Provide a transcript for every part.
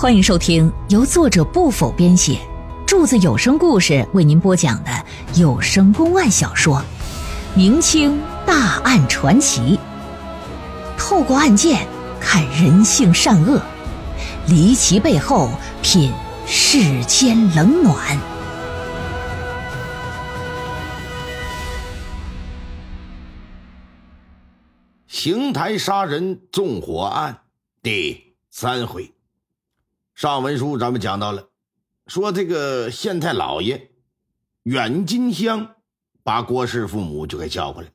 欢迎收听由作者不否编写，柱子有声故事为您播讲的有声公案小说《明清大案传奇》，透过案件看人性善恶，离奇背后品世间冷暖。邢台杀人纵火案第三回。上文书咱们讲到了，说这个县太老爷远金香把郭氏父母就给叫过来，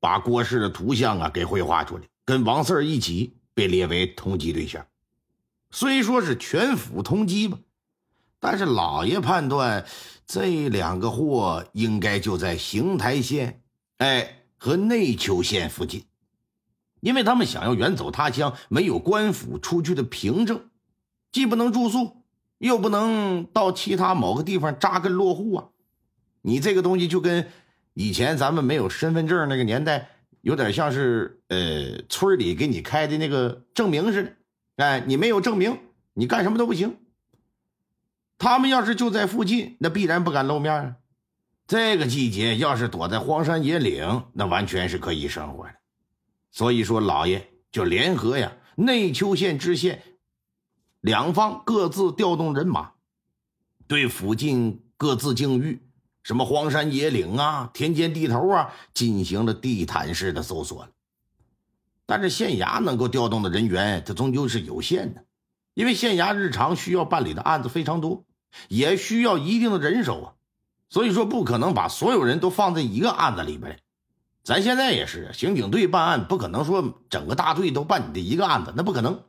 把郭氏的图像啊给绘画出来，跟王四儿一起被列为通缉对象。虽说是全府通缉吧，但是老爷判断这两个货应该就在邢台县，哎和内丘县附近，因为他们想要远走他乡，没有官府出具的凭证。既不能住宿，又不能到其他某个地方扎根落户啊！你这个东西就跟以前咱们没有身份证那个年代，有点像是呃村里给你开的那个证明似的。哎，你没有证明，你干什么都不行。他们要是就在附近，那必然不敢露面啊。这个季节要是躲在荒山野岭，那完全是可以生活的。所以说，老爷就联合呀内丘县知县。两方各自调动人马，对附近各自境域，什么荒山野岭啊、田间地头啊，进行了地毯式的搜索了。但是县衙能够调动的人员，它终究是有限的，因为县衙日常需要办理的案子非常多，也需要一定的人手啊。所以说，不可能把所有人都放在一个案子里边。咱现在也是，刑警队办案，不可能说整个大队都办你的一个案子，那不可能。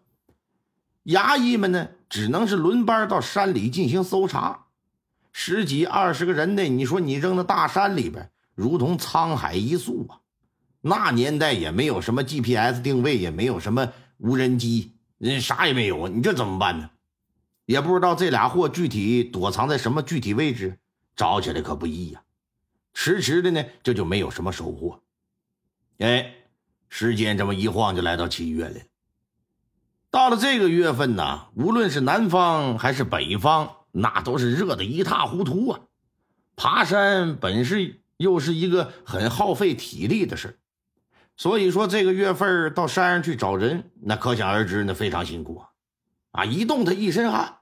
衙役们呢，只能是轮班到山里进行搜查，十几二十个人呢，你说你扔到大山里边，如同沧海一粟啊！那年代也没有什么 GPS 定位，也没有什么无人机，人啥也没有啊！你这怎么办呢？也不知道这俩货具体躲藏在什么具体位置，找起来可不易呀！迟迟的呢，这就没有什么收获。哎，时间这么一晃，就来到七月了。到了这个月份呢，无论是南方还是北方，那都是热的一塌糊涂啊！爬山本是又是一个很耗费体力的事所以说这个月份到山上去找人，那可想而知，那非常辛苦啊！啊，一动他一身汗。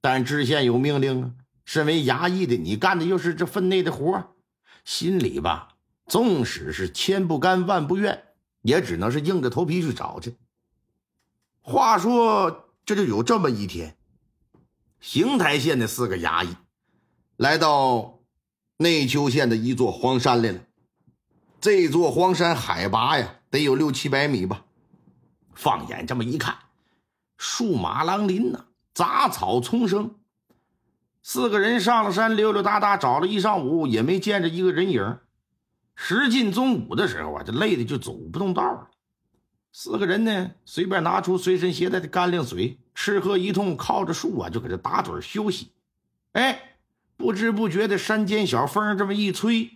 但知县有命令啊，身为衙役的你干的又是这分内的活心里吧，纵使是千不甘万不愿，也只能是硬着头皮去找去。话说，这就有这么一天，邢台县的四个衙役来到内丘县的一座荒山来了。这座荒山海拔呀，得有六七百米吧。放眼这么一看，树马狼林呐，杂草丛生。四个人上了山，溜溜达达找了一上午，也没见着一个人影。时近中午的时候啊，这累的就走不动道了。四个人呢，随便拿出随身携带的干粮水，吃喝一通，靠着树啊，就搁这打盹休息。哎，不知不觉的，山间小风这么一吹，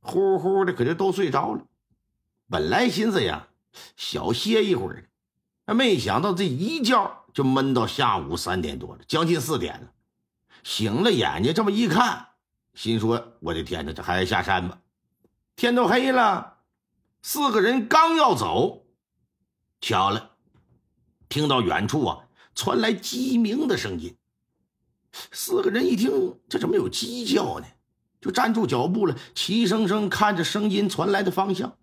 呼呼的，可就都睡着了。本来寻思呀，小歇一会儿没想到这一觉就闷到下午三点多了，将近四点了。醒了眼睛这么一看，心说：“我的天哪，这还是下山吧？天都黑了。”四个人刚要走，巧了，听到远处啊传来鸡鸣的声音。四个人一听，这怎么有鸡叫呢？就站住脚步了，齐声声看着声音传来的方向，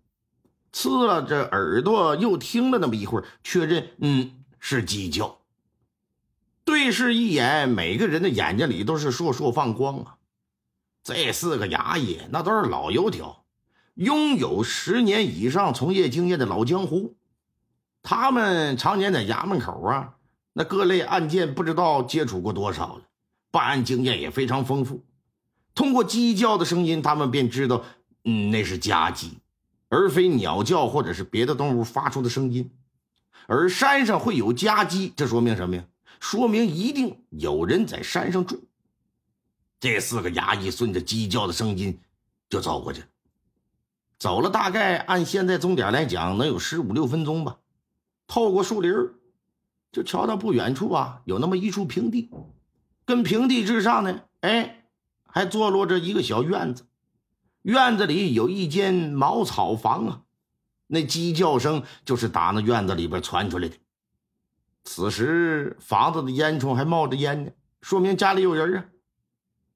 刺了这耳朵，又听了那么一会儿，确认，嗯，是鸡叫。对视一眼，每个人的眼睛里都是烁烁放光啊！这四个衙役那都是老油条。拥有十年以上从业经验的老江湖，他们常年在衙门口啊，那各类案件不知道接触过多少了，办案经验也非常丰富。通过鸡叫的声音，他们便知道，嗯，那是家鸡，而非鸟叫或者是别的动物发出的声音。而山上会有家鸡，这说明什么呀？说明一定有人在山上住。这四个衙役顺着鸡叫的声音就走过去。走了大概按现在钟点来讲，能有十五六分钟吧。透过树林就瞧到不远处啊，有那么一处平地，跟平地之上呢，哎，还坐落着一个小院子。院子里有一间茅草房啊，那鸡叫声就是打那院子里边传出来的。此时房子的烟囱还冒着烟呢，说明家里有人啊。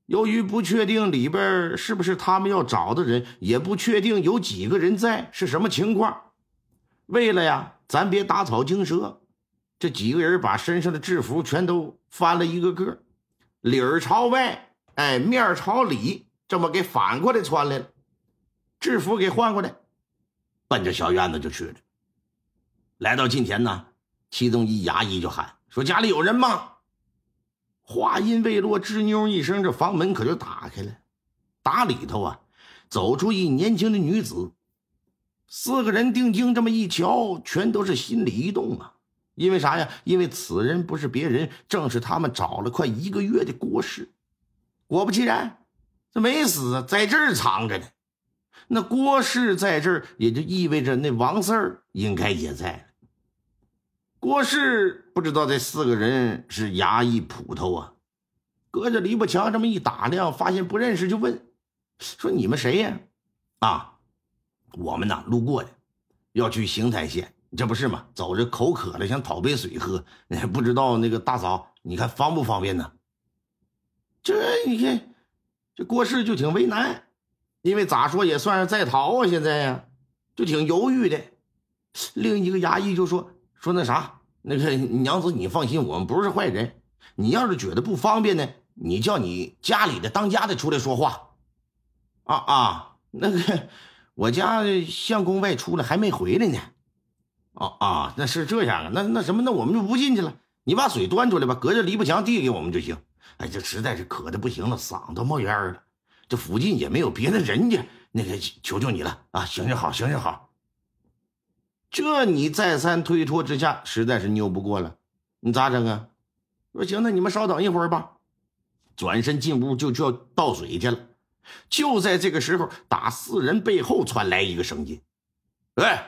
由于不确定里边是不是他们要找的人，也不确定有几个人在，是什么情况。为了呀，咱别打草惊蛇，这几个人把身上的制服全都翻了一个个，里儿朝外，哎，面朝里，这么给反过来穿来了，制服给换过来，奔着小院子就去了。来到近前呢，其中一衙役就喊说：“家里有人吗？”话音未落，吱妞一声，这房门可就打开了，打里头啊，走出一年轻的女子。四个人定睛这么一瞧，全都是心里一动啊！因为啥呀？因为此人不是别人，正是他们找了快一个月的郭氏。果不其然，这没死，在这儿藏着呢。那郭氏在这儿，也就意味着那王四儿应该也在。郭氏不知道这四个人是衙役捕头啊，隔着篱笆墙这么一打量，发现不认识，就问说：“你们谁呀？”啊。我们呐，路过的，要去邢台县，这不是吗？走着口渴了，想讨杯水喝，不知道那个大嫂，你看方不方便呢？这你看，这郭氏就挺为难，因为咋说也算是在逃啊，现在呀，就挺犹豫的。另一个衙役就说说那啥，那个娘子你放心，我们不是坏人。你要是觉得不方便呢，你叫你家里的当家的出来说话。啊啊，那个。我家相公外出了，还没回来呢。哦啊，那是这样啊。那那什么，那我们就不进去了。你把水端出来吧，隔着篱笆墙递给我们就行。哎，这实在是渴的不行了，嗓子冒烟了。这附近也没有别的人家，那个求求你了啊！行行好，行行好。这你再三推脱之下，实在是拗不过了。你咋整啊？说行，那你们稍等一会儿吧。转身进屋就就要倒水去了。就在这个时候，打四人背后传来一个声音：“喂，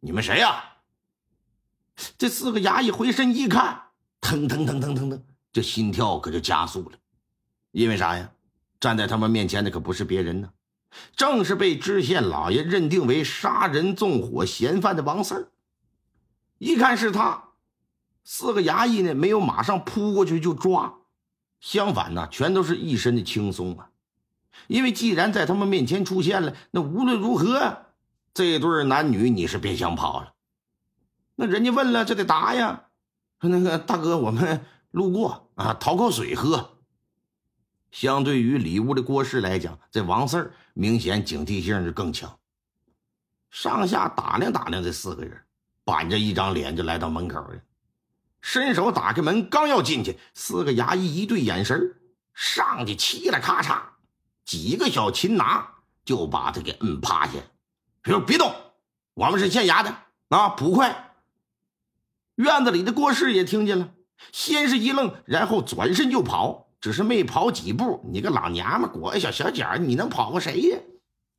你们谁呀？”这四个衙役回身一看，腾腾腾腾腾腾，这心跳可就加速了。因为啥呀？站在他们面前的可不是别人呢，正是被知县老爷认定为杀人纵火嫌犯的王四儿。一看是他，四个衙役呢没有马上扑过去就抓，相反呢，全都是一身的轻松啊。因为既然在他们面前出现了，那无论如何，这对男女你是别想跑了。那人家问了，这得答呀。说那个大哥，我们路过啊，讨口水喝。相对于里屋的郭氏来讲，这王四儿明显警惕性是更强。上下打量打量这四个人，板着一张脸就来到门口了，伸手打开门，刚要进去，四个衙役一对眼神上去嘁了咔嚓。几个小擒拿就把他给摁趴下，说：“别动，我们是县衙的啊，捕快。”院子里的郭氏也听见了，先是一愣，然后转身就跑，只是没跑几步，你个老娘们裹个小小脚，你能跑过谁呀？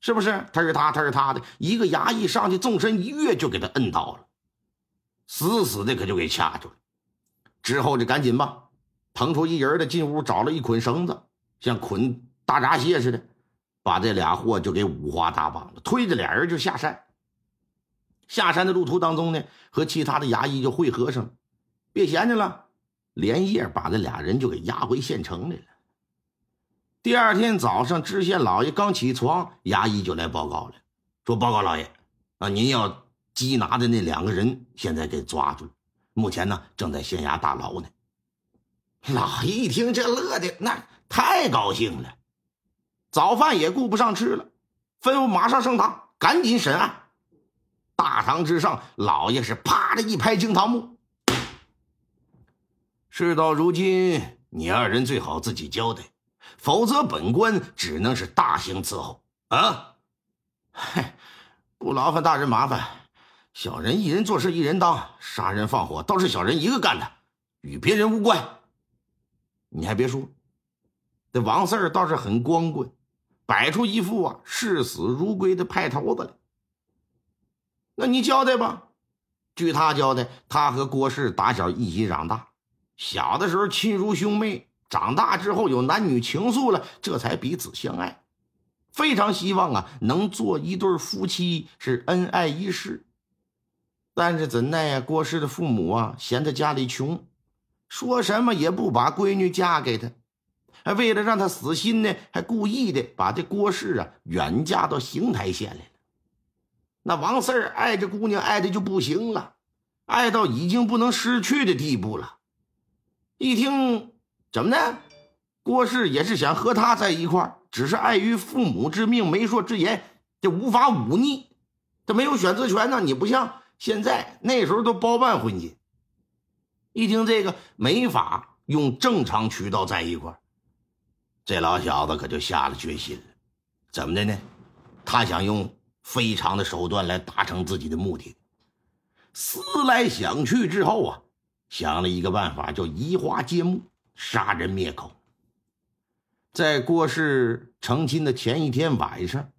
是不是？他是他，他是他的一个衙役上去纵身一跃，就给他摁倒了，死死的可就给掐住了。之后就赶紧吧，腾出一人的进屋，找了一捆绳子，像捆。大闸蟹似的，把这俩货就给五花大绑了，推着俩人就下山。下山的路途当中呢，和其他的衙役就会合上了，别闲着了，连夜把这俩人就给押回县城来了。第二天早上，知县老爷刚起床，衙役就来报告了，说：“报告老爷，啊，您要缉拿的那两个人现在给抓住了，目前呢正在县衙大牢呢。”老爷一听，这乐的那太高兴了。早饭也顾不上吃了，吩咐马上升堂，赶紧审案。大堂之上，老爷是啪的一拍惊堂木。事到如今，你二人最好自己交代，否则本官只能是大刑伺候啊！嗨，不劳烦大人麻烦，小人一人做事一人当，杀人放火倒是小人一个干的，与别人无关。你还别说，这王四儿倒是很光棍。摆出一副啊视死如归的派头子来，那你交代吧，据他交代，他和郭氏打小一起长大，小的时候亲如兄妹，长大之后有男女情愫了，这才彼此相爱。非常希望啊，能做一对夫妻，是恩爱一世。但是怎奈呀，郭氏的父母啊，嫌他家里穷，说什么也不把闺女嫁给他。还为了让他死心呢，还故意的把这郭氏啊远嫁到邢台县来了。那王四儿爱这姑娘爱的就不行了，爱到已经不能失去的地步了。一听怎么的，郭氏也是想和他在一块。只是碍于父母之命、媒妁之言，这无法忤逆，他没有选择权呢。你不像现在，那时候都包办婚姻。一听这个没法用正常渠道在一块这老小子可就下了决心了。怎么的呢？他想用非常的手段来达成自己的目的。思来想去之后啊，想了一个办法，叫移花接木，杀人灭口。在郭氏成亲的前一天晚上，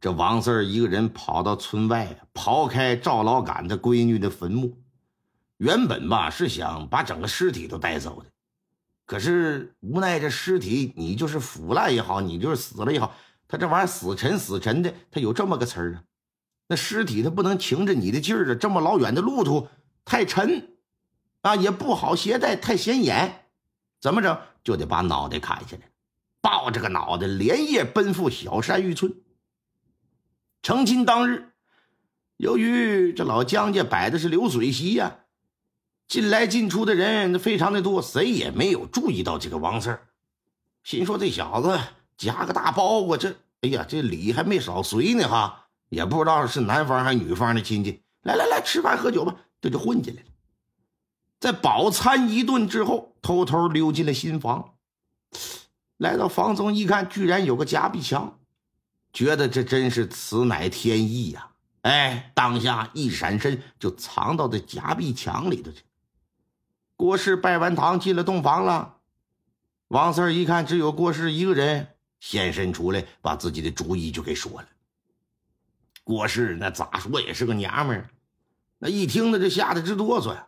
这王四儿一个人跑到村外，刨开赵老杆他闺女的坟墓。原本吧是想把整个尸体都带走的，可是无奈这尸体你就是腐烂也好，你就是死了也好，他这玩意儿死沉死沉的，他有这么个词儿啊。那尸体他不能擎着你的劲儿啊，这么老远的路途太沉啊，也不好携带，太显眼，怎么整就得把脑袋砍下来。抱着个脑袋，连夜奔赴小山峪村。成亲当日，由于这老姜家摆的是流水席呀，进来进出的人非常的多，谁也没有注意到这个王四儿。心说这小子夹个大包裹，这哎呀，这礼还没少随呢哈，也不知道是男方还是女方的亲戚。来来来，吃饭喝酒吧，这就混进来了。在饱餐一顿之后，偷偷溜进了新房。来到房中一看，居然有个夹壁墙，觉得这真是此乃天意呀！哎，当下一闪身就藏到这夹壁墙里头去。郭氏拜完堂进了洞房了，王四一看只有郭氏一个人，现身出来把自己的主意就给说了。郭氏那咋说也是个娘们儿，那一听那就吓得直哆嗦呀。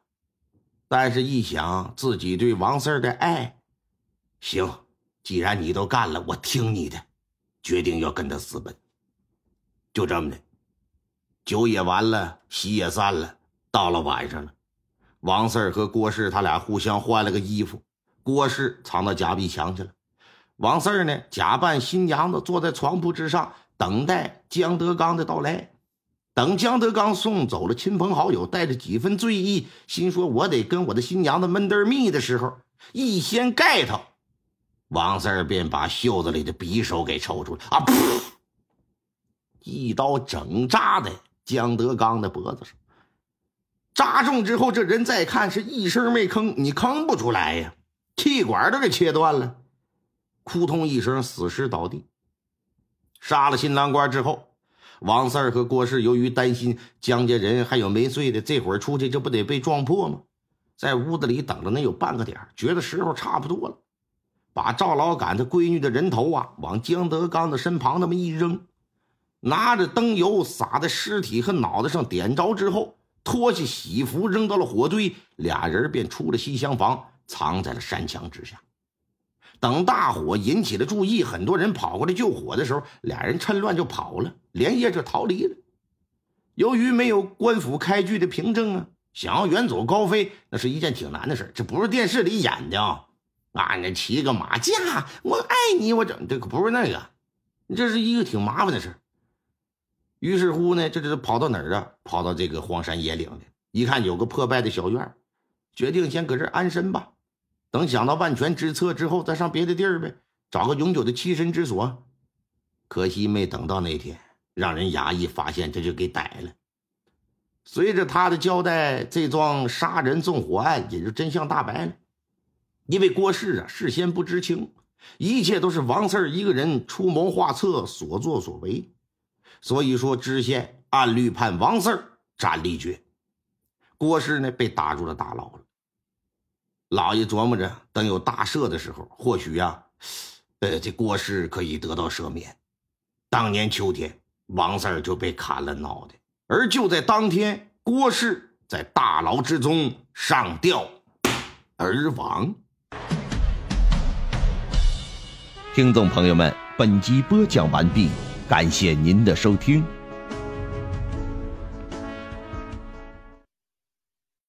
但是，一想自己对王四儿的爱，行。既然你都干了，我听你的，决定要跟他私奔。就这么的，酒也完了，席也散了，到了晚上了，王四儿和郭氏他俩互相换了个衣服，郭氏藏到夹壁墙去了，王四儿呢假扮新娘子坐在床铺之上等待江德刚的到来。等江德刚送走了亲朋好友，带着几分醉意，心说我得跟我的新娘子闷得密的时候，一掀盖头。王四儿便把袖子里的匕首给抽出来，啊！噗！一刀整扎在江德刚的脖子上，扎中之后，这人再看是一声没吭，你吭不出来呀，气管都给切断了，扑通一声死尸倒地。杀了新郎官之后，王四儿和郭氏由于担心江家人还有没睡的，这会儿出去这不得被撞破吗？在屋子里等了能有半个点觉得时候差不多了。把赵老杆他闺女的人头啊，往江德刚的身旁那么一扔，拿着灯油洒在尸体和脑袋上，点着之后，脱下喜服扔到了火堆，俩人便出了西厢房，藏在了山墙之下。等大火引起了注意，很多人跑过来救火的时候，俩人趁乱就跑了，连夜就逃离了。由于没有官府开具的凭证啊，想要远走高飞，那是一件挺难的事这不是电视里演的啊。啊，你骑个马驾，我爱你，我整这可不是那个，这是一个挺麻烦的事于是乎呢，这这跑到哪儿啊？跑到这个荒山野岭的，一看有个破败的小院决定先搁这安身吧。等想到万全之策之后，再上别的地儿呗，找个永久的栖身之所。可惜没等到那天，让人衙役发现，这就给逮了。随着他的交代，这桩杀人纵火案也就真相大白了。因为郭氏啊，事先不知情，一切都是王四儿一个人出谋划策所作所为，所以说知县按律判王四儿斩立决，郭氏呢被打入了大牢了。老爷琢磨着，等有大赦的时候，或许呀，呃，这郭氏可以得到赦免。当年秋天，王三儿就被砍了脑袋，而就在当天，郭氏在大牢之中上吊而亡。听众朋友们，本集播讲完毕，感谢您的收听。